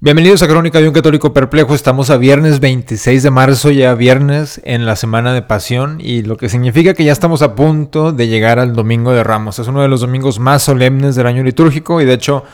Bienvenidos a Crónica de un Católico Perplejo. Estamos a viernes 26 de marzo, ya viernes en la Semana de Pasión, y lo que significa que ya estamos a punto de llegar al Domingo de Ramos. Es uno de los domingos más solemnes del año litúrgico, y de hecho,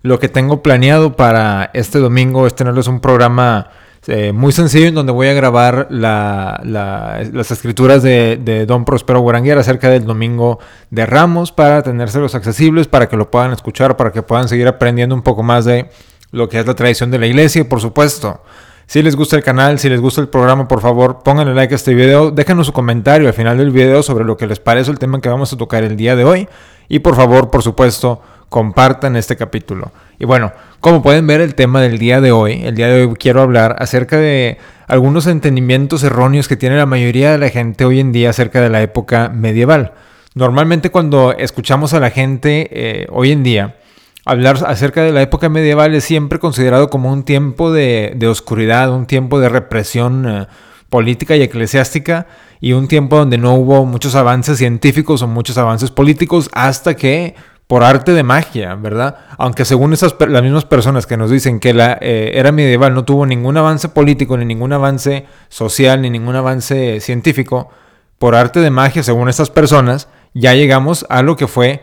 lo que tengo planeado para este domingo es tenerles un programa eh, muy sencillo en donde voy a grabar las escrituras de, Don Prospero Guaranguera acerca del Domingo de Ramos para tenérselos accesibles, para que lo puedan escuchar, para que puedan seguir aprendiendo un poco más de lo que es la tradición de la iglesia por supuesto, si les gusta el canal, si les gusta el programa, por favor, pónganle like a este video, déjenos su comentario al final del video sobre lo que les parece el tema que vamos a tocar el día de hoy y por favor, por supuesto, compartan este capítulo. Y bueno, como pueden ver el tema del día de hoy, el día de hoy quiero hablar acerca de algunos entendimientos erróneos que tiene la mayoría de la gente hoy en día acerca de la época medieval. Normalmente cuando escuchamos a la gente eh, hoy en día, hablar acerca de la época medieval es siempre considerado como un tiempo de, oscuridad, un tiempo de represión eh, política y eclesiástica y un tiempo donde no hubo muchos avances científicos o muchos avances políticos hasta que por arte de magia, ¿verdad? Aunque según esas las mismas personas que nos dicen que la eh, era medieval no tuvo ningún avance político, ni ningún avance social, ni ningún avance científico, por arte de magia, según estas personas, ya llegamos a lo que fue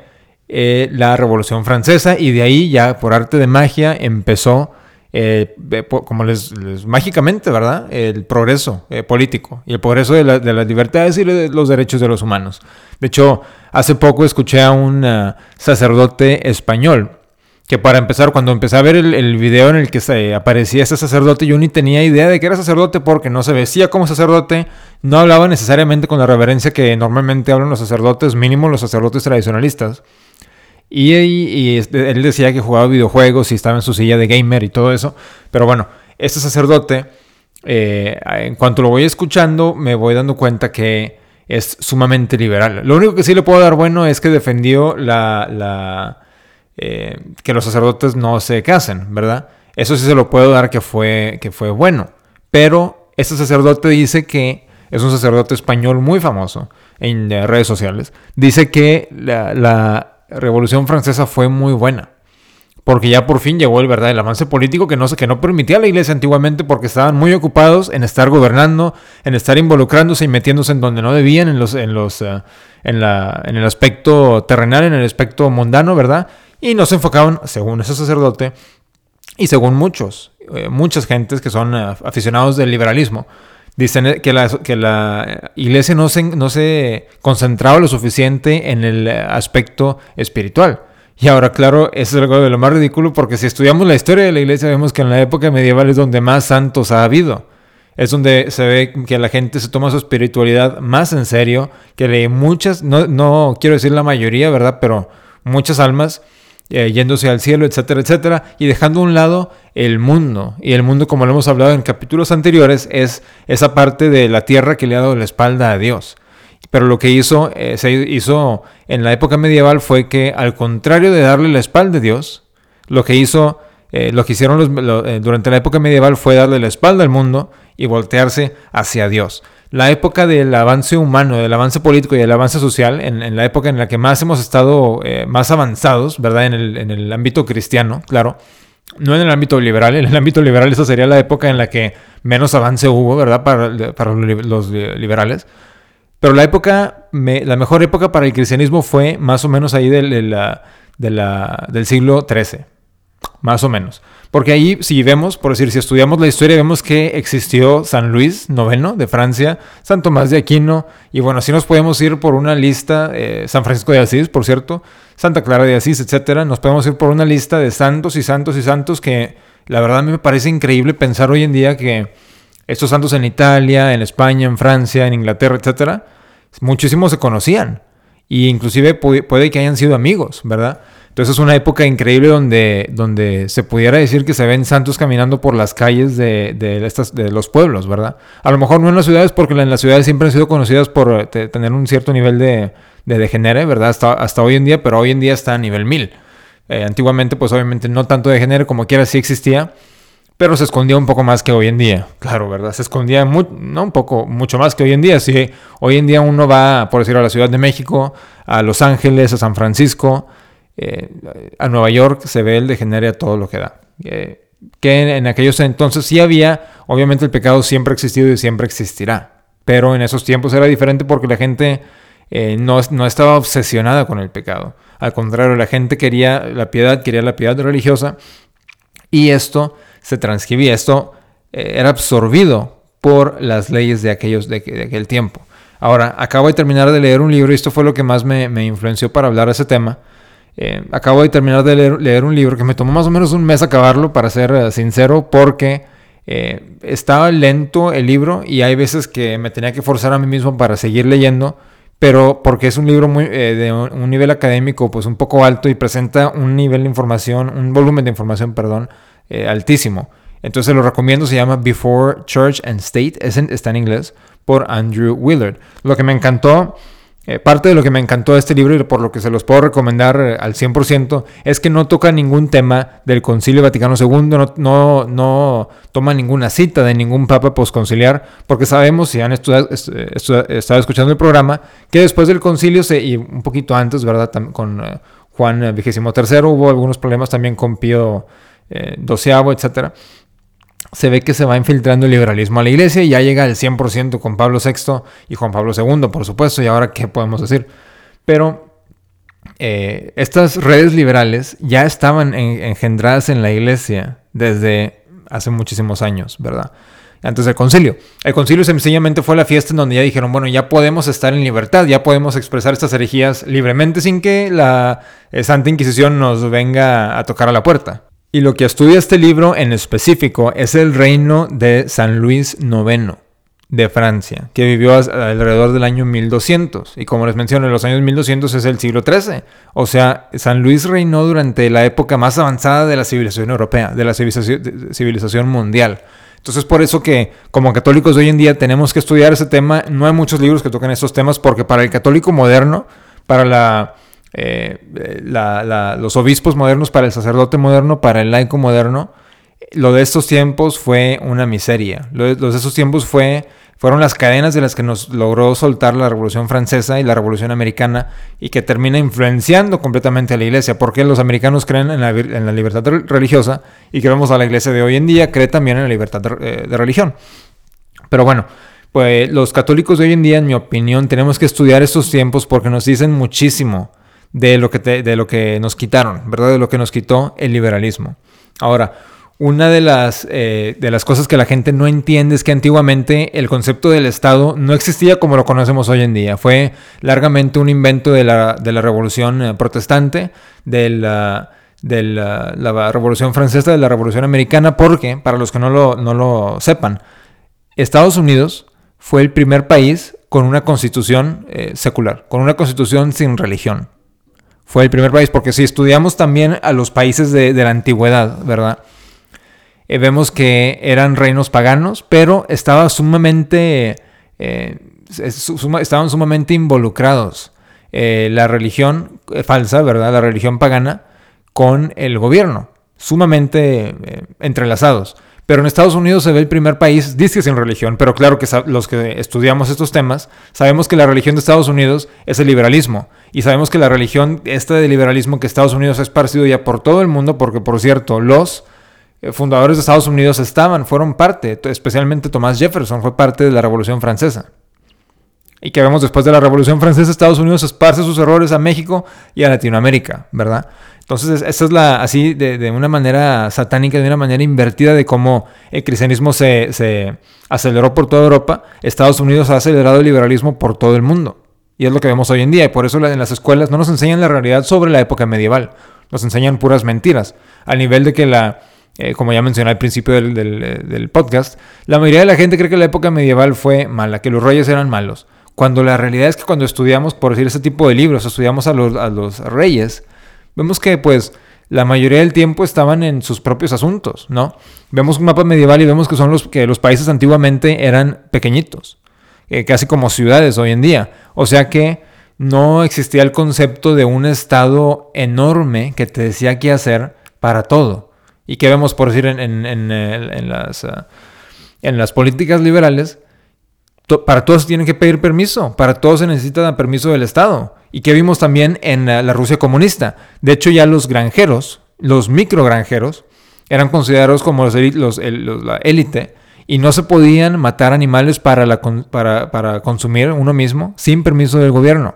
eh, la Revolución Francesa y de ahí ya por arte de magia empezó, eh, como les, mágicamente, ¿verdad? El progreso eh, político y el progreso de, las libertades y los derechos de los humanos. De hecho, hace poco escuché a un sacerdote español que para empezar, cuando empecé a ver el, video en el que aparecía ese sacerdote, yo ni tenía idea de que era sacerdote porque no se vestía como sacerdote, no hablaba necesariamente con la reverencia que normalmente hablan los sacerdotes, mínimo los sacerdotes tradicionalistas. Y, este, él decía que jugaba videojuegos y estaba en su silla de gamer y todo eso. Pero bueno, este sacerdote, eh, en cuanto lo voy escuchando, me voy dando cuenta que es sumamente liberal. Lo único que sí le puedo dar bueno es que defendió la, eh, que los sacerdotes no se casen, ¿verdad? Eso sí se lo puedo dar que fue, que fue bueno. Pero este sacerdote dice que es un sacerdote español muy famoso en redes sociales. Dice que la Revolución Francesa fue muy buena. Porque ya por fin llegó el verdad el avance político que no, que no permitía a la iglesia antiguamente porque estaban muy ocupados en estar gobernando, en estar involucrándose y metiéndose en donde no debían, en, los, en, los, eh, en, la, en el aspecto terrenal, en el aspecto mundano, ¿verdad? Y no se enfocaban, según ese sacerdote, y según muchos, eh, muchas gentes que son eh, aficionados del liberalismo, Dicen que la, que la iglesia no se, no se concentraba lo suficiente en el aspecto espiritual. Y ahora, claro, eso es algo de lo más ridículo porque si estudiamos la historia de la iglesia vemos que en la época medieval es donde más santos ha habido. Es donde se ve que la gente se toma su espiritualidad más en serio, que muchas, no, no quiero decir la mayoría, ¿verdad? Pero muchas almas eh, yéndose al cielo, etcétera, etcétera, y dejando a un lado el mundo. Y el mundo, como lo hemos hablado en capítulos anteriores, es esa parte de la tierra que le ha dado la espalda a Dios. Pero lo que hizo, eh, se hizo en la época medieval fue que, al contrario de darle la espalda a Dios, lo que hizo, eh, lo que hicieron los, durante la época medieval fue darle la espalda al mundo y voltearse hacia Dios la época del avance humano, del avance político y del avance social, en, la época en la que más hemos estado eh, más avanzados, ¿verdad? En el, ámbito cristiano, claro. No en el ámbito liberal, en el ámbito liberal esa sería la época en la que menos avance hubo, ¿verdad? Para, los liberales. Pero la época, la mejor época para el cristianismo fue más o menos ahí del siglo XIII, más o menos. Porque ahí, si vemos, por decir, si estudiamos la historia, vemos que existió San Luis IX de Francia, San Tomás de Aquino, y bueno, así nos podemos ir por una lista, eh, San Francisco de Asís, por cierto, Santa Clara de Asís, etcétera. Nos podemos ir por una lista de santos y santos y santos que la verdad a mí me parece increíble pensar hoy en día que estos santos en Italia, en España, en Francia, en Inglaterra, etcétera, muchísimos se conocían. Y inclusive puede que hayan sido amigos, ¿verdad? Entonces es una época increíble donde, donde se pudiera decir que se ven santos caminando por las calles de, de, estas, de los pueblos, ¿verdad? A lo mejor no en las ciudades, porque en las ciudades siempre han sido conocidas por eh, tener un cierto nivel de, de degenere, ¿verdad? Hasta, hasta hoy en día, pero hoy en día está a nivel 1000. Eh, antiguamente, pues obviamente no tanto degenere como quiera, sí existía, pero se escondía un poco más que hoy en día. Claro, ¿verdad? Se escondía no un poco, mucho más que hoy en día. Si hoy en día uno va, por decir, a la Ciudad de México, a Los Ángeles, a San Francisco, eh, a Nueva York se ve el degenere a todo lo que da. Eh, que en, aquellos entonces sí había, obviamente el pecado siempre ha existido y siempre existirá, pero en esos tiempos era diferente porque la gente eh, no, no, estaba obsesionada con el pecado. Al contrario, la gente quería la piedad, quería la piedad religiosa y esto se transcribía, esto era absorbido por las leyes de, aquellos, de, aquel tiempo. Ahora, acabo de terminar de leer un libro y esto fue lo que más me, me influenció para hablar de ese tema. Eh, acabo de terminar de leer, un libro que me tomó más o menos un mes acabarlo, para ser eh, sincero, porque eh, estaba lento el libro y hay veces que me tenía que forzar a mí mismo para seguir leyendo, pero porque es un libro muy, de un, nivel académico pues un poco alto y presenta un nivel de información, un volumen de información, perdón, altísimo. Entonces lo recomiendo, se llama Before Church and State, está en inglés, por Andrew Willard. Lo que me encantó eh, parte de lo que me encantó de este libro y por lo que se los puedo recomendar eh, al 100% es que no toca ningún tema del Concilio Vaticano II, no, no, toma ninguna cita de ningún papa posconciliar, porque sabemos, si han estudiado, estado escuchando el programa, que después del concilio y un poquito antes, ¿verdad? Con eh, Juan XXIII hubo algunos problemas también con Pío XII, etcétera se ve que se va infiltrando el liberalismo a la iglesia y ya llega al 100% con Pablo VI y Juan Pablo II, por supuesto, y ahora qué podemos decir. Pero eh, estas redes liberales ya estaban engendradas en la iglesia desde hace muchísimos años, ¿verdad? Antes del concilio. El concilio sencillamente fue la fiesta en donde ya dijeron, bueno, ya podemos estar en libertad, ya podemos expresar estas herejías libremente sin que la eh, Santa Inquisición nos venga a tocar a la puerta. Y lo que estudia este libro en específico es el reino de San Luis IX de Francia, que vivió alrededor del año 1200. Y como les mencioné, los años 1200 es el siglo XIII. O sea, San Luis reinó durante la época más avanzada de la civilización europea, de la civilización, mundial. Entonces, por eso que como católicos de hoy en día tenemos que estudiar ese tema. No hay muchos libros que toquen estos temas porque para el católico moderno, para la eh, los obispos modernos, para el sacerdote moderno, para el laico moderno, lo de estos tiempos fue una miseria. Lo de, estos tiempos fue, fueron las cadenas de las que nos logró soltar la Revolución Francesa y la Revolución Americana y que termina influenciando completamente a la iglesia. Porque los americanos creen en la, libertad religiosa y creemos a la iglesia de hoy en día cree también en la libertad de, de religión. Pero bueno, pues los católicos de hoy en día, en mi opinión, tenemos que estudiar estos tiempos porque nos dicen muchísimo de lo que, de lo que nos quitaron, ¿verdad? De lo que nos quitó el liberalismo. Ahora, una de las, eh, de las cosas que la gente no entiende es que antiguamente el concepto del Estado no existía como lo conocemos hoy en día. Fue largamente un invento de la, revolución eh, protestante, de, la, de la, revolución francesa, de la revolución americana, porque, para los que no lo, no lo sepan, Estados Unidos fue el primer país con una constitución eh, secular, con una constitución sin religión fue el primer país, porque si estudiamos también a los países de, la antigüedad, ¿verdad? Eh, vemos que eran reinos paganos, pero estaba sumamente, eh, estaban sumamente involucrados eh, la religión falsa, ¿verdad? La religión pagana con el gobierno, sumamente entrelazados. Pero en Estados Unidos se ve el primer país, dice sin religión, pero claro que los que estudiamos estos temas sabemos que la religión de Estados Unidos es el liberalismo. Y sabemos que la religión, este de liberalismo que Estados Unidos ha esparcido ya por todo el mundo, porque por cierto, los eh, fundadores de Estados Unidos estaban, fueron parte, especialmente Thomas Jefferson fue parte de la Revolución Francesa. Y que vemos después de la Revolución Francesa, Estados Unidos esparce sus errores a México y a Latinoamérica, ¿verdad? Entonces, esa es la, así, de, una manera satánica, de una manera invertida de cómo el cristianismo se, aceleró por toda Europa, Estados Unidos ha acelerado el liberalismo por todo el mundo. Y es lo que vemos hoy en día. Y por eso en las escuelas no nos enseñan la realidad sobre la época medieval. Nos enseñan puras mentiras. Al nivel de que la, eh, como ya mencioné al principio del, del, podcast, la mayoría de la gente cree que la época medieval fue mala, que los reyes eran malos. Cuando la realidad es que cuando estudiamos, por decir ese tipo de libros, estudiamos a los reyes, vemos que pues la mayoría del tiempo estaban en sus propios asuntos, ¿no? Vemos un mapa medieval y vemos que son los que los países antiguamente eran pequeñitos, eh, casi como ciudades hoy en día. O sea que no existía el concepto de un estado enorme que te decía qué hacer para todo. Y que vemos, por decir, en, las, ah, en las políticas liberales, para todos tienen que pedir permiso, para todos se necesita permiso del Estado. Y que vimos también en la Rusia comunista. De hecho, ya los granjeros, los microgranjeros, eran considerados como los, los, la élite y no se podían matar animales para consumir uno mismo sin permiso del gobierno.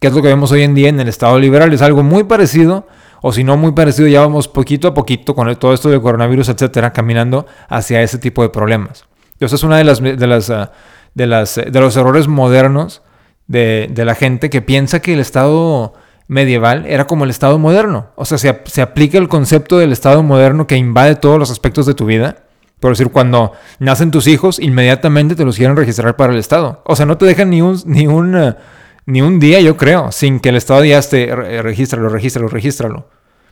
Que es lo que vemos hoy en día en el Estado liberal. Es algo muy parecido, o si no muy parecido, ya vamos poquito a poquito con todo esto del coronavirus, etcétera, caminando hacia ese tipo de problemas. Entonces es una de las, de las, ah, de las de los errores modernos de, de, la gente que piensa que el Estado medieval era como el Estado moderno. O sea, se, se aplica el concepto del Estado moderno que invade todos los aspectos de tu vida por decir, cuando nacen tus hijos, inmediatamente te los quieren registrar para el Estado. O sea, no te dejan ni un, ni un, ni un día, yo creo, sin que el Estado ya esté, regístralo, regístralo, regístralo.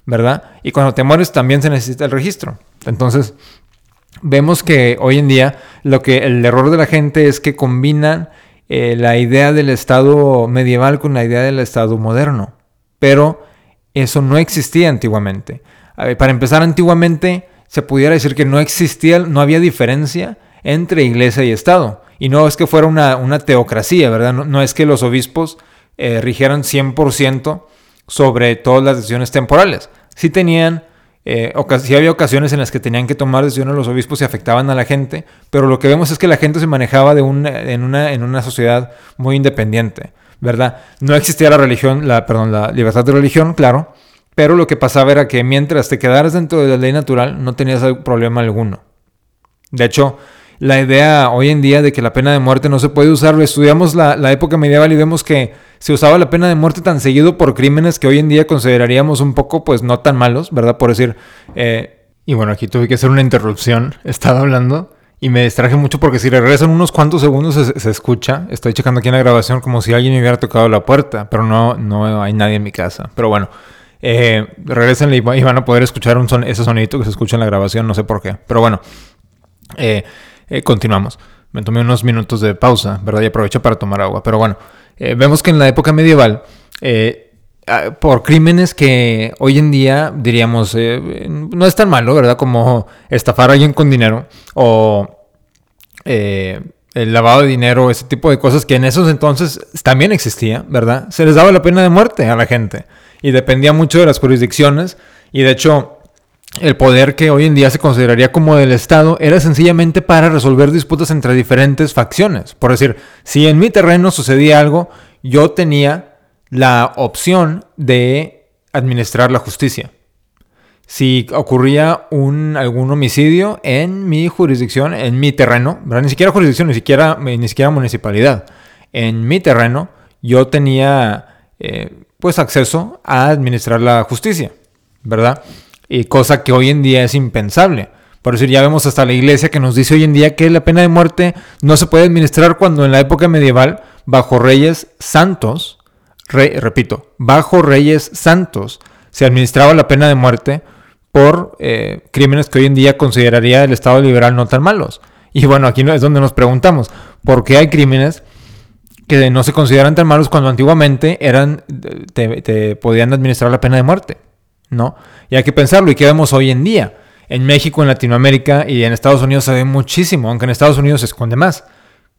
¿Verdad? Y cuando te mueres también se necesita el registro. Entonces, vemos que hoy en día lo que el error de la gente es que combinan eh, la idea del Estado medieval con la idea del Estado moderno. Pero eso no existía antiguamente. para empezar, antiguamente se pudiera decir que no existía, no había diferencia entre iglesia y Estado. Y no es que fuera una, teocracia, ¿verdad? No, es que los obispos eh, rigieran 100% sobre todas las decisiones temporales. Sí tenían, eh, había ocasiones en las que tenían que tomar decisiones los obispos y afectaban a la gente, pero lo que vemos es que la gente se manejaba de en, una, en una sociedad muy independiente, ¿verdad? No existía la religión, la, perdón, la libertad de religión, claro, pero lo que pasaba era que mientras te quedaras dentro de la ley natural, no tenías problema alguno. De hecho, la idea hoy en día de que la pena de muerte no se puede usar, estudiamos la, época medieval y vemos que se usaba la pena de muerte tan seguido por crímenes que hoy en día consideraríamos un poco, pues no tan malos, ¿verdad? Por decir, eh, y bueno, aquí tuve que hacer una interrupción, estaba hablando y me distraje mucho porque si regresan unos cuantos segundos se, se, escucha, estoy checando aquí en la grabación como si alguien me hubiera tocado la puerta, pero no, no hay nadie en mi casa, pero bueno. Eh, regresen y van a poder escuchar ese sonidito que se escucha en la grabación, no sé por qué. Pero bueno, eh, eh, continuamos. Me tomé unos minutos de pausa, ¿verdad? Y aprovecho para tomar agua. Pero bueno, eh, vemos que en la época medieval, por crímenes que hoy en día diríamos no es tan malo, ¿verdad? Como estafar a alguien con dinero o el lavado de dinero, ese tipo de cosas que en esos entonces también existía, ¿verdad? Se les daba la pena de muerte a la gente y dependía mucho de las jurisdicciones y de hecho el poder que hoy en día se consideraría como del Estado era sencillamente para resolver disputas entre diferentes facciones. Por decir, si en mi terreno sucedía algo, yo tenía la opción de administrar la justicia. Si ocurría un, algún homicidio en mi jurisdicción, en mi terreno, ni siquiera jurisdicción, ni siquiera, ni siquiera municipalidad, en mi terreno, yo tenía eh, pues acceso a administrar la justicia, ¿verdad? Y cosa que hoy en día es impensable. Por decir, ya vemos hasta la iglesia que nos dice hoy en día que la pena de muerte no se puede administrar cuando en la época medieval, bajo reyes santos, repito, bajo reyes santos, se administraba la pena de muerte por eh, crímenes que hoy en día consideraría el Estado liberal no tan malos. Y bueno, aquí es donde nos preguntamos, ¿por qué hay crímenes que no se consideran tan malos cuando antiguamente eran, te, podían administrar la pena de muerte, ¿no? Y hay que pensarlo, ¿y qué vemos hoy en día? En México, en Latinoamérica y en Estados Unidos se ve muchísimo, aunque en Estados Unidos se esconde más.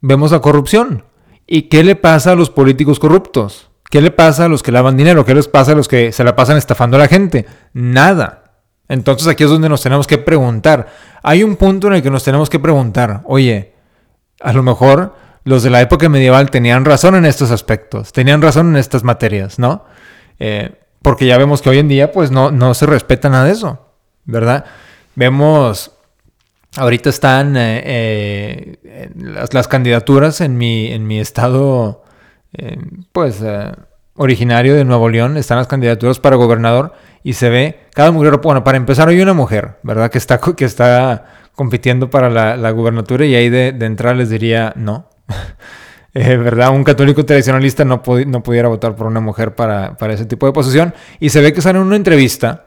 Vemos la corrupción. ¿Y qué le pasa a los políticos corruptos? ¿Qué le pasa a los que lavan dinero? ¿Qué les pasa a los que se la pasan estafando a la gente? Nada. Entonces aquí es donde nos tenemos que preguntar. Hay un punto en el que nos tenemos que preguntar, oye, a lo mejor los de la época medieval tenían razón en estos aspectos, tenían razón en estas materias, ¿no? Eh, porque ya vemos que hoy en día pues no, no se respeta nada de eso, ¿verdad? Vemos, ahorita están eh, eh, las, candidaturas en mi, en mi estado, pues, originario de Nuevo León, están las candidaturas para gobernador y se ve cada mujer, bueno, para empezar hay una mujer, ¿verdad? Que está, que está compitiendo para la, la gubernatura y ahí de, de entrada les diría no, eh, ¿verdad? Un católico tradicionalista no, no pudiera votar por una mujer para, ese tipo de posición. Y se ve que sale en una entrevista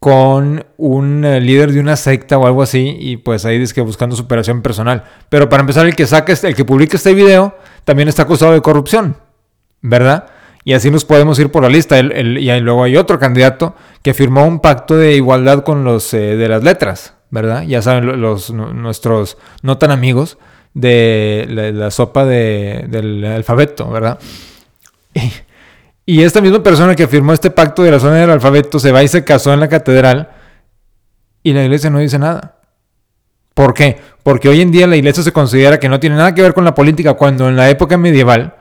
con un eh, líder de una secta o algo así y pues ahí dice que buscando superación personal. Pero para empezar, el que saca, este, el que publica este video también está acusado de corrupción, ¿verdad? Y así nos podemos ir por la lista. y luego hay otro candidato que firmó un pacto de igualdad con los eh, de las letras, ¿verdad? Ya saben, los, nuestros no tan amigos de la, sopa del alfabeto, ¿verdad? Y, esta misma persona que firmó este pacto de la zona del alfabeto se va y se casó en la catedral Y la iglesia no dice nada. ¿Por qué? Porque hoy en día la iglesia se considera que no tiene nada que ver con la política, cuando en la época medieval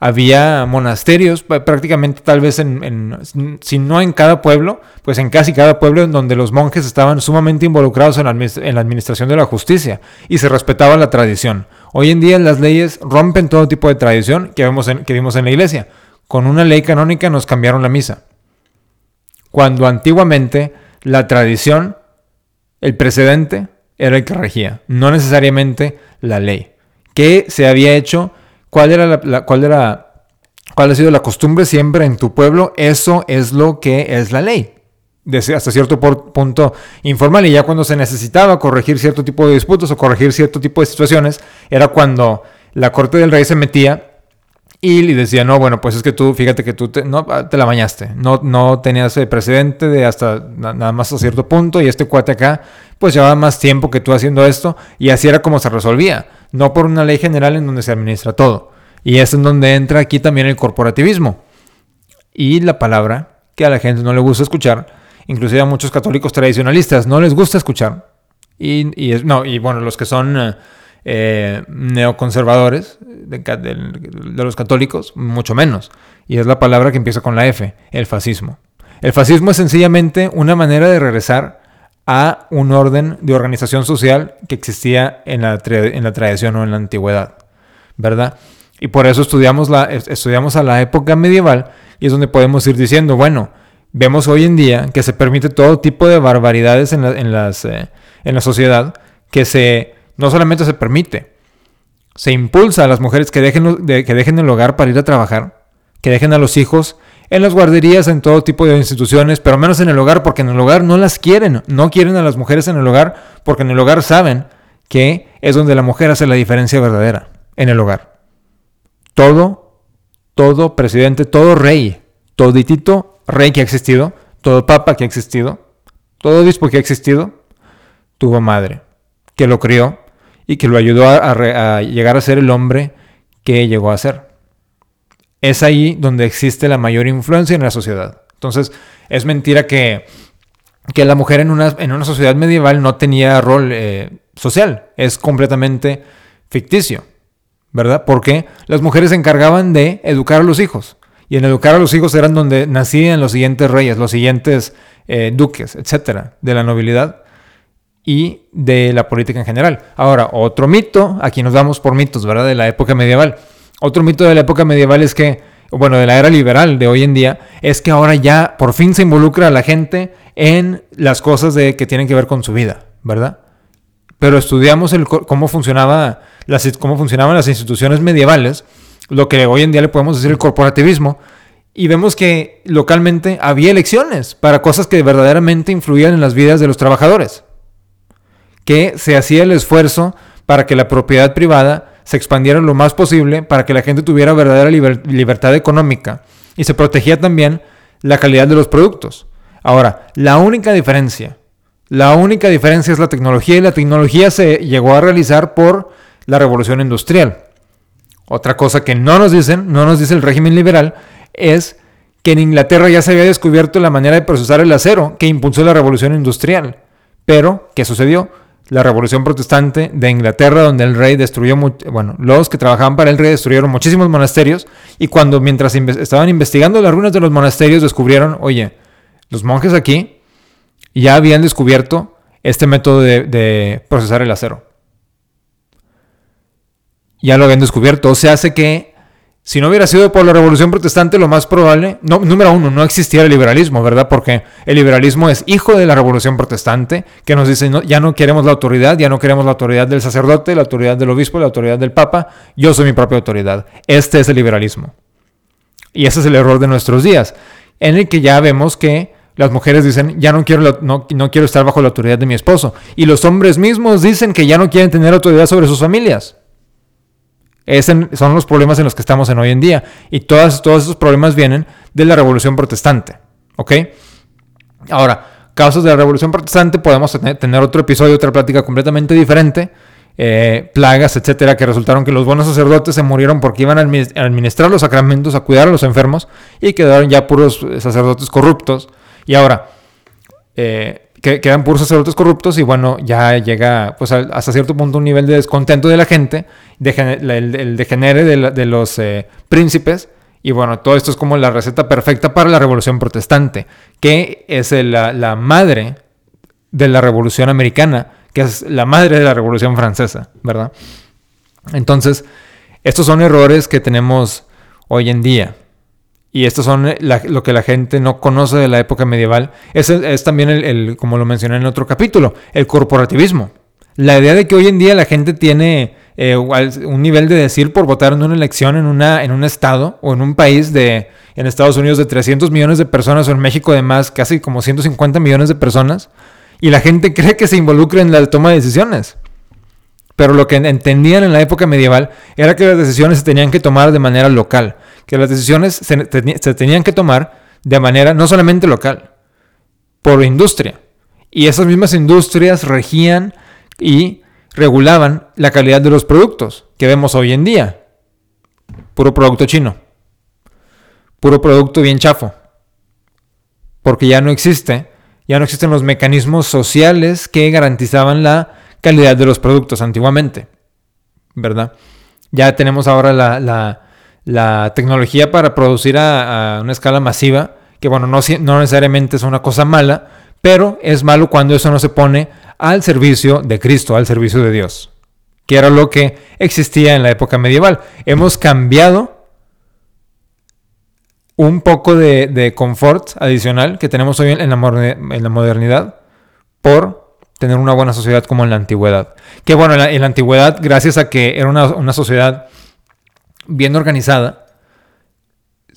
había monasterios, prácticamente tal vez en, si no en cada pueblo, pues en casi cada pueblo en donde los monjes estaban sumamente involucrados en la, en la administración de la justicia y se respetaba la tradición. Hoy en día las leyes rompen todo tipo de tradición que, vemos en, que vimos en la iglesia. Con una ley canónica nos cambiaron la misa. Cuando antiguamente la tradición, el precedente, era el que regía, no necesariamente la ley. ¿Qué se había hecho? ¿Cuál era la, cuál era, cuál ha sido la costumbre siempre en tu pueblo? Eso es lo que es la ley. Hasta cierto punto informal y ya cuando se necesitaba corregir cierto tipo de disputas o corregir cierto tipo de situaciones, era cuando la corte del rey se metía y decía, no, bueno, pues es que tú, fíjate que tú te, no, te la bañaste, no, no tenías precedente de hasta nada más a cierto punto y este cuate acá, pues llevaba más tiempo que tú haciendo esto y así era como se resolvía, no por una ley general en donde se administra todo. Y es en donde entra aquí también el corporativismo. Y la palabra que a la gente no le gusta escuchar, inclusive a muchos católicos tradicionalistas no les gusta escuchar. Y, no, y bueno, los que son... Eh, eh, neoconservadores de, los católicos, mucho menos. Y es la palabra que empieza con la F, el fascismo. El fascismo es sencillamente una manera de regresar a un orden de organización social que existía en la, en la tradición o en la antigüedad, ¿verdad? Y por eso estudiamos, la, estudiamos a la época medieval y es donde podemos ir diciendo, bueno, vemos hoy en día que se permite todo tipo de barbaridades en la, en las, eh, en la sociedad que se no solamente se permite, se impulsa a las mujeres que dejen, que dejen el hogar para ir a trabajar, que dejen a los hijos en las guarderías, en todo tipo de instituciones, pero menos en el hogar, porque en el hogar no las quieren, no quieren a las mujeres en el hogar, porque en el hogar saben que es donde la mujer hace la diferencia verdadera, en el hogar. Todo, todo presidente, todo rey, toditito rey que ha existido, todo papa que ha existido, todo obispo que ha existido, tuvo madre, que lo crió, y que lo ayudó a, llegar a ser el hombre que llegó a ser. Es ahí donde existe la mayor influencia en la sociedad. Entonces, es mentira que, que la mujer en una, en una sociedad medieval no tenía rol eh, social. Es completamente ficticio, ¿verdad? Porque las mujeres se encargaban de educar a los hijos. Y en educar a los hijos eran donde nacían los siguientes reyes, los siguientes eh, duques, etcétera, de la nobilidad y de la política en general. Ahora, otro mito, aquí nos damos por mitos, ¿verdad? De la época medieval. Otro mito de la época medieval es que, bueno, de la era liberal de hoy en día, es que ahora ya por fin se involucra a la gente en las cosas de, que tienen que ver con su vida, ¿verdad? Pero estudiamos cómo, funcionaba cómo funcionaban las instituciones medievales, lo que hoy en día le podemos decir el corporativismo, y vemos que localmente había elecciones para cosas que verdaderamente influían en las vidas de los trabajadores que se hacía el esfuerzo para que la propiedad privada se expandiera lo más posible, para que la gente tuviera verdadera libertad económica y se protegía también la calidad de los productos. Ahora, la única diferencia, la única diferencia es la tecnología y la tecnología se llegó a realizar por la revolución industrial. Otra cosa que no nos dicen, no nos dice el régimen liberal, es que en Inglaterra ya se había descubierto la manera de procesar el acero que impulsó la revolución industrial. Pero, ¿qué sucedió? La revolución protestante de Inglaterra, donde el rey destruyó, bueno, los que trabajaban para el rey destruyeron muchísimos monasterios y cuando mientras estaban investigando las ruinas de los monasterios descubrieron, oye, los monjes aquí ya habían descubierto este método de procesar el acero. Ya lo habían descubierto, o sea, hace que si no hubiera sido por la revolución protestante, lo más probable, no, número uno, no existiera el liberalismo, ¿verdad? Porque el liberalismo es hijo de la revolución protestante, que nos dice, ya no queremos la autoridad, ya no queremos la autoridad del sacerdote, la autoridad del obispo, la autoridad del papa, yo soy mi propia autoridad. Este es el liberalismo. Y ese es el error de nuestros días, en el que ya vemos que las mujeres dicen, ya no quiero, no, no quiero estar bajo la autoridad de mi esposo. Y los hombres mismos dicen que ya no quieren tener autoridad sobre sus familias son los problemas en los que estamos en hoy en día. Y todos, todos esos problemas vienen de la revolución protestante. ¿Ok? Ahora, casos de la revolución protestante, podemos tener otro episodio, otra plática completamente diferente. Eh, plagas, etcétera, que resultaron que los buenos sacerdotes se murieron porque iban a administrar los sacramentos, a cuidar a los enfermos y quedaron ya puros sacerdotes corruptos. Y ahora, eh, que quedan puros sacerdotes corruptos y bueno, ya llega pues hasta cierto punto un nivel de descontento de la gente, el, degenere de, los eh, príncipes y bueno, todo esto es como la receta perfecta para la revolución protestante, que es la, la madre de la revolución americana, que es la madre de la revolución francesa, ¿verdad? Entonces, estos son errores que tenemos hoy en día. Y estos son lo que la gente no conoce de la época medieval. Es, es también, el, como lo mencioné en otro capítulo, el corporativismo. La idea de que hoy en día la gente tiene eh, un nivel de decir por votar en una elección en, una, en un estado o en un país de, en Estados Unidos de 300 millones de personas o en México de más, casi como 150 millones de personas. Y la gente cree que se involucra en la toma de decisiones. Pero lo que entendían en la época medieval era que las decisiones se tenían que tomar de manera local, que las decisiones se, tenían que tomar de manera no solamente local, por industria. Y esas mismas industrias regían y regulaban la calidad de los productos que vemos hoy en día. Puro producto chino. Puro producto bien chafo. Porque ya no existe, ya no existen los mecanismos sociales que garantizaban la calidad de los productos antiguamente, ¿verdad? Ya tenemos ahora la, tecnología para producir a, una escala masiva, que bueno, no, no necesariamente es una cosa mala, pero es malo cuando eso no se pone al servicio de Cristo, al servicio de Dios, que era lo que existía en la época medieval. Hemos cambiado un poco de, confort adicional que tenemos hoy en la, en la modernidad por tener una buena sociedad como en la antigüedad. Que bueno, en la, antigüedad, gracias a que era una, sociedad bien organizada,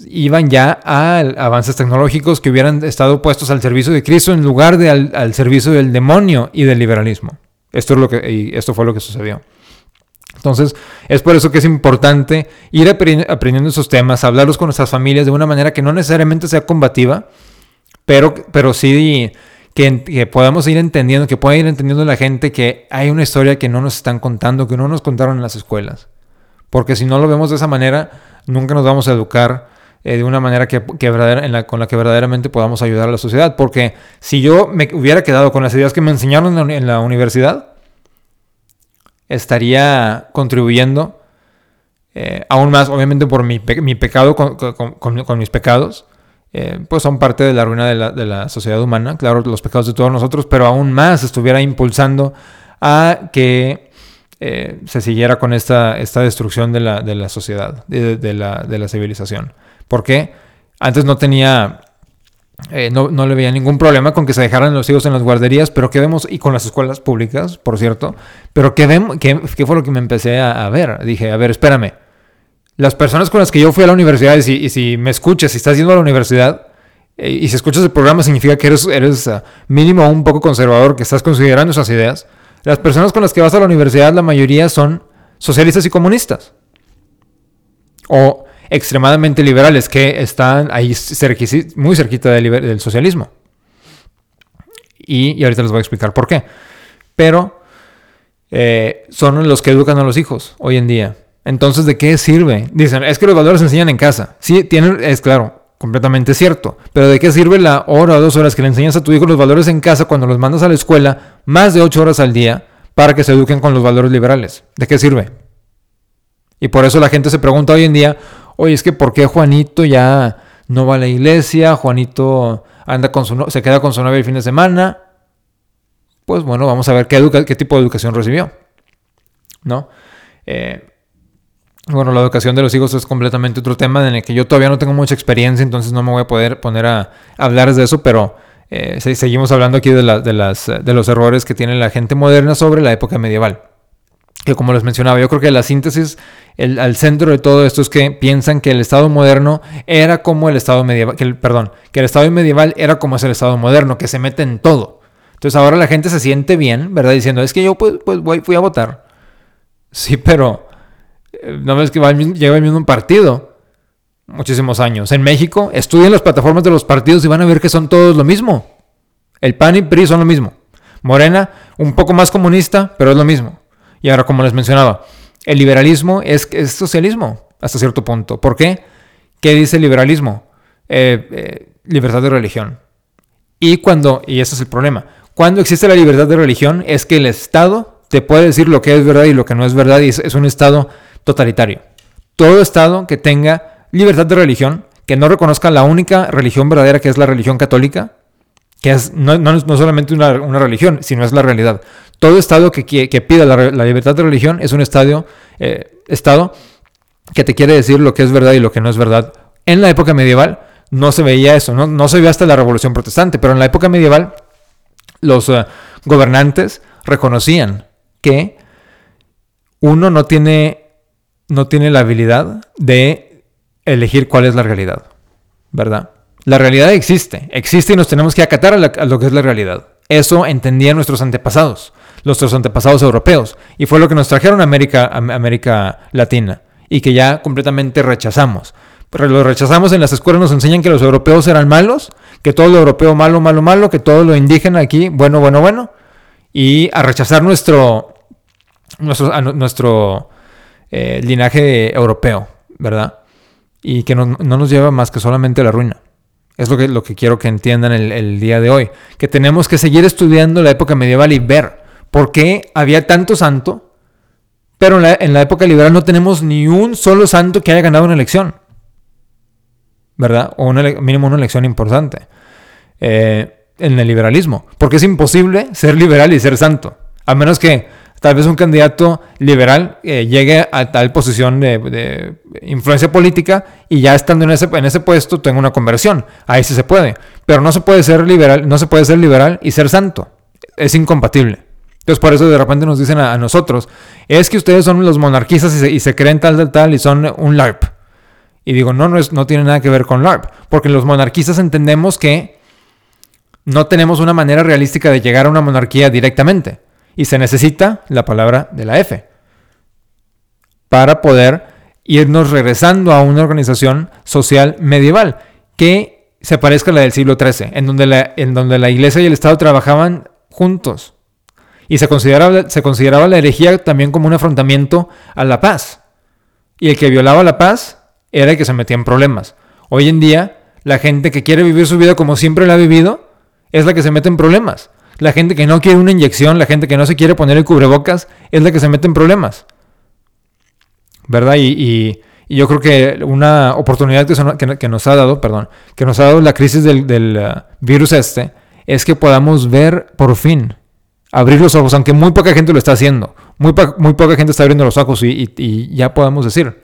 iban ya a avances tecnológicos que hubieran estado puestos al servicio de Cristo en lugar de al, servicio del demonio y del liberalismo. Esto, es lo que, y esto fue lo que sucedió. Entonces, es por eso que es importante ir aprendiendo esos temas, hablarlos con nuestras familias de una manera que no necesariamente sea combativa, pero, pero sí que, podamos ir entendiendo, que pueda ir entendiendo la gente que hay una historia que no nos están contando, que no nos contaron en las escuelas. Porque si no lo vemos de esa manera, nunca nos vamos a educar eh, de una manera con la que verdaderamente podamos ayudar a la sociedad. Porque si yo me hubiera quedado con las ideas que me enseñaron en la, universidad, estaría contribuyendo eh, aún más, obviamente por mi, pecado con mis pecados, eh, pues son parte de la ruina de la, sociedad humana, claro, los pecados de todos nosotros, pero aún más estuviera impulsando a que eh, se siguiera con esta, esta destrucción de la, de la sociedad, de, la, de, la, civilización. Porque antes no tenía, eh, no, no, le veía ningún problema con que se dejaran los hijos en las guarderías, pero ¿qué vemos? Y con las escuelas públicas, por cierto, pero ¿qué, vemos, qué, qué fue lo que me empecé a, ver? Dije, a ver, espérame las personas con las que yo fui a la universidad, y si, me escuchas, si estás yendo a la universidad, eh, y si escuchas el programa significa que eres, eres uh, mínimo un poco conservador, que estás considerando esas ideas. Las personas con las que vas a la universidad, la mayoría son socialistas y comunistas. O extremadamente liberales, que están ahí muy cerquita del, socialismo. Y, ahorita les voy a explicar por qué. Pero eh, son los que educan a los hijos hoy en día. Entonces, ¿de qué sirve? Dicen, es que los valores se enseñan en casa. Sí, tienen, es claro, completamente cierto. Pero ¿de qué sirve la hora o dos horas que le enseñas a tu hijo los valores en casa cuando los mandas a la escuela más de ocho horas al día para que se eduquen con los valores liberales? ¿De qué sirve? Y por eso la gente se pregunta hoy en día, oye, es que ¿por qué Juanito ya no va a la iglesia? Juanito anda con su se queda con su novia el fin de semana. Pues bueno, vamos a ver qué, qué tipo de educación recibió. ¿No? Eh, bueno, la educación de los hijos es completamente otro tema en el que yo todavía no tengo mucha experiencia, entonces no me voy a poder poner a hablar de eso, pero eh, seguimos hablando aquí de, de, las, los errores que tiene la gente moderna sobre la época medieval. Que como les mencionaba, yo creo que la síntesis, el, al centro de todo esto es que piensan que el Estado moderno era como el Estado medieval, que perdón, que el Estado medieval era como es el Estado moderno, que se mete en todo. Entonces ahora la gente se siente bien, ¿verdad? Diciendo, es que yo pues, pues fui a votar. Sí, pero no ves que lleva el mismo partido muchísimos años. En México, estudien las plataformas de los partidos y van a ver que son todos lo mismo. El PAN y PRI son lo mismo. Morena, un poco más comunista, pero es lo mismo. Y ahora, como les mencionaba, el liberalismo es, es socialismo hasta cierto punto. ¿Por qué? ¿Qué dice el liberalismo? Eh, eh, libertad de religión. Y cuando, y ese es el problema, Cuando existe la libertad de religión es que el Estado te puede decir lo que es verdad y lo que no es verdad y es, un Estado totalitario. Todo Estado que tenga libertad de religión, que no reconozca la única religión verdadera que es la religión católica, que es no, no, solamente una, religión, sino es la realidad. Todo Estado que, que, pida la, libertad de religión es un estadio, eh, Estado que te quiere decir lo que es verdad y lo que no es verdad. En la época medieval no se veía eso, no, no se veía hasta la Revolución Protestante, pero en la época medieval los eh, gobernantes reconocían que uno no tiene, no tiene la habilidad de elegir cuál es la realidad, ¿verdad? La realidad existe, existe y nos tenemos que acatar a, lo que es la realidad. Eso entendían nuestros antepasados, nuestros antepasados europeos, y fue lo que nos trajeron a América, América Latina, y que ya completamente rechazamos. Pero lo rechazamos en las escuelas, nos enseñan que los europeos eran malos, que todo lo europeo malo, malo, malo, que todo lo indígena aquí, bueno, bueno, bueno, y a rechazar nuestro, nuestro, nuestro eh, linaje europeo, ¿verdad? Y que no, nos lleva más que solamente a la ruina. Es lo que, lo que quiero que entiendan el, día de hoy. Que tenemos que seguir estudiando la época medieval y ver por qué había tanto santo, pero en la, en la época liberal no tenemos ni un solo santo que haya ganado una elección. ¿verdad? O una, mínimo una elección importante eh, en el liberalismo. Porque es imposible ser liberal y ser santo. A menos que tal vez un candidato liberal eh, llegue a tal posición de, influencia política y ya estando en ese, puesto tenga una conversión. Ahí sí se puede. Pero no se puede ser liberal, no se puede ser liberal y ser santo. Es incompatible. Entonces por eso de repente nos dicen a, nosotros, es que ustedes son los monarquistas y se, y se creen tal, tal, tal y son un LARP. Y digo, no, no, es, no tiene nada que ver con LARP, porque los monarquistas entendemos que no tenemos una manera realística de llegar a una monarquía directamente. Y se necesita la palabra de la F para poder irnos regresando a una organización social medieval que se parezca a la del siglo XIII, en donde la, en donde la iglesia y el Estado trabajaban juntos. Y se consideraba, se consideraba la herejía también como un afrontamiento a la paz. Y el que violaba la paz era el que se metía en problemas. Hoy en día, la gente que quiere vivir su vida como siempre la ha vivido es la que se mete en problemas. La gente que no quiere una inyección, la gente que no se quiere poner el cubrebocas, es la que se mete en problemas. ¿Verdad? Y, yo creo que una oportunidad que, nos ha dado, perdón, que nos ha dado la crisis del, uh, virus este, es que podamos ver por fin, abrir los ojos, aunque muy poca gente lo está haciendo. Muy, poca gente está abriendo los ojos y ya podamos decir,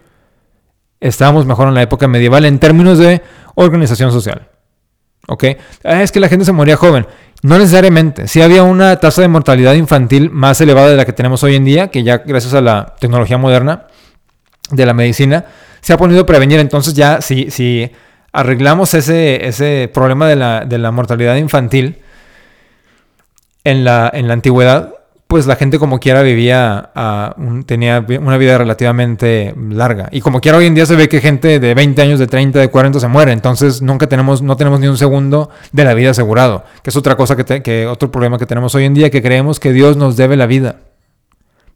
estábamos mejor en la época medieval en términos de organización social. ¿Ok? Ah, es que la gente se moría joven. No necesariamente. Sí había una tasa de mortalidad infantil más elevada de la que tenemos hoy en día, que ya gracias a la tecnología moderna de la medicina se ha podido prevenir. Entonces ya si, si arreglamos ese, ese problema de la, de la mortalidad infantil en la, en la antigüedad, pues la gente como quiera vivía, tenía una vida relativamente larga. Y como quiera hoy en día se ve que gente de 20 años, de 30, de 40 se muere. Entonces nunca tenemos, no tenemos ni un segundo de la vida asegurado. Que es otra cosa que, que otro problema que tenemos hoy en día, que creemos que Dios nos debe la vida.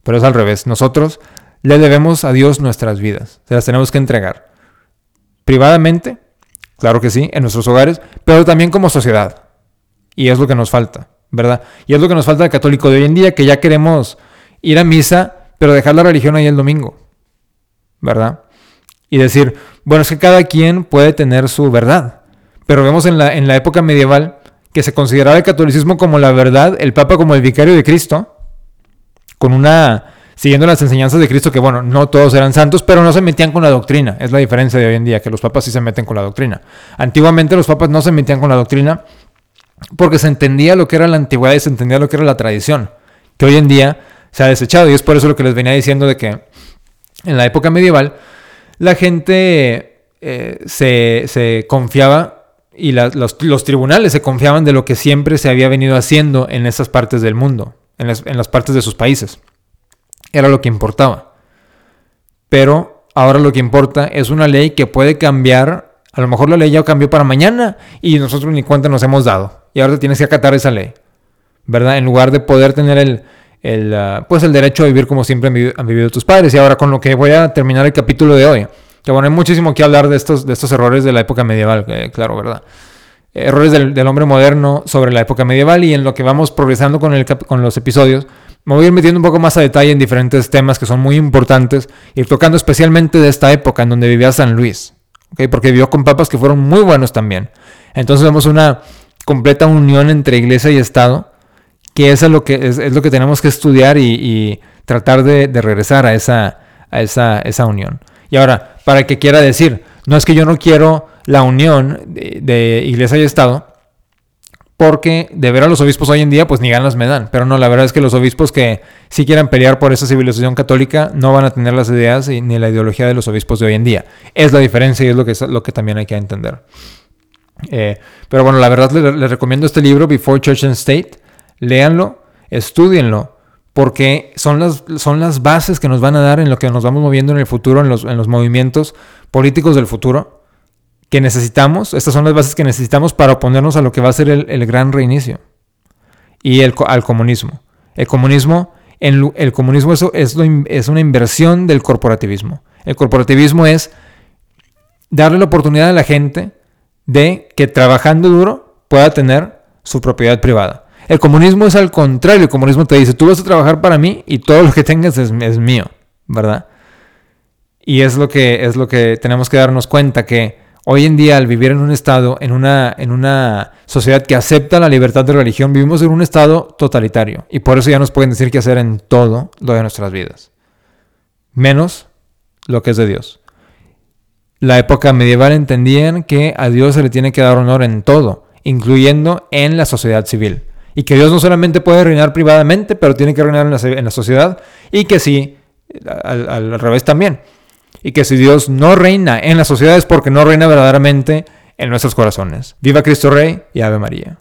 Pero es al revés. Nosotros le debemos a Dios nuestras vidas. Se las tenemos que entregar. Privadamente, claro que sí, en nuestros hogares, pero también como sociedad. Y es lo que nos falta. ¿Verdad? Y es lo que nos falta al católico de hoy en día, que ya queremos ir a misa, pero dejar la religión ahí el domingo, ¿verdad? Y decir, bueno, es que cada quien puede tener su verdad. Pero vemos en la, en la época medieval que se consideraba el catolicismo como la verdad, el Papa como el vicario de Cristo, con una siguiendo las enseñanzas de Cristo, que bueno, no todos eran santos, pero no se metían con la doctrina. Es la diferencia de hoy en día, que los papas sí se meten con la doctrina. Antiguamente los papas no se metían con la doctrina porque se entendía lo que era la antigüedad y se entendía lo que era la tradición, que hoy en día se ha desechado. Y es por eso lo que les venía diciendo de que en la época medieval la gente eh, se, confiaba y los, tribunales se confiaban de lo que siempre se había venido haciendo en esas partes del mundo, en las, en las partes de sus países. Era lo que importaba. Pero ahora lo que importa es una ley que puede cambiar a lo mejor la ley ya cambió para mañana y nosotros ni cuenta nos hemos dado. Y ahora tienes que acatar esa ley. ¿Verdad? En lugar de poder tener el, el, ah, pues el derecho a vivir como siempre han vivido, tus padres. Y ahora con lo que voy a terminar el capítulo de hoy. Que bueno, hay muchísimo que hablar de estos, de estos errores de la época medieval, claro, ¿verdad? errores del, hombre moderno sobre la época medieval y en lo que vamos progresando con, el, con los episodios, me voy a ir metiendo un poco más a detalle en diferentes temas que son muy importantes y tocando especialmente de esta época en donde vivía San Luis, ¿okay? porque vivió con papas que fueron muy buenos también. Entonces vemos una completa unión entre iglesia y Estado, que es lo que, es, lo que tenemos que estudiar y, tratar de, regresar a, esa, a esa, esa unión. Y ahora, para que quiera decir, no es que yo no quiero la unión de, iglesia y Estado, porque de ver a los obispos hoy en día, pues ni ganas me dan. Pero no, la verdad es que los obispos que sí quieran pelear por esa civilización católica no van a tener las ideas ni la ideología de los obispos de hoy en día. Es la diferencia y es lo que, lo que también hay que entender. Eh, pero bueno, la verdad les, recomiendo este libro, Before Church and State. Léanlo, estudienlo, porque son las, son las bases que nos van a dar en lo que nos vamos moviendo en el futuro, en los, en los movimientos políticos del futuro que necesitamos, estas son las bases que necesitamos para oponernos a lo que va a ser el, gran reinicio y el, al comunismo. El comunismo, en, el comunismo eso es, es una inversión del corporativismo. El corporativismo es darle la oportunidad a la gente de que trabajando duro pueda tener su propiedad privada. El comunismo es al contrario, el comunismo te dice, tú vas a trabajar para mí y todo lo que tengas es, mío, ¿verdad? Y es lo que es lo que tenemos que darnos cuenta que Hoy en día, al vivir en un estado, en una, en una sociedad que acepta la libertad de religión, vivimos en un estado totalitario. Y por eso ya nos pueden decir qué hacer en todo lo de nuestras vidas. Menos lo que es de Dios. La época medieval entendían que a Dios se le tiene que dar honor en todo, incluyendo en la sociedad civil. Y que Dios no solamente puede reinar privadamente, pero tiene que reinar en la, sociedad. Y que sí, al revés también y que si Dios no reina en la sociedad es porque no reina verdaderamente en nuestros corazones. Viva Cristo Rey y Ave María.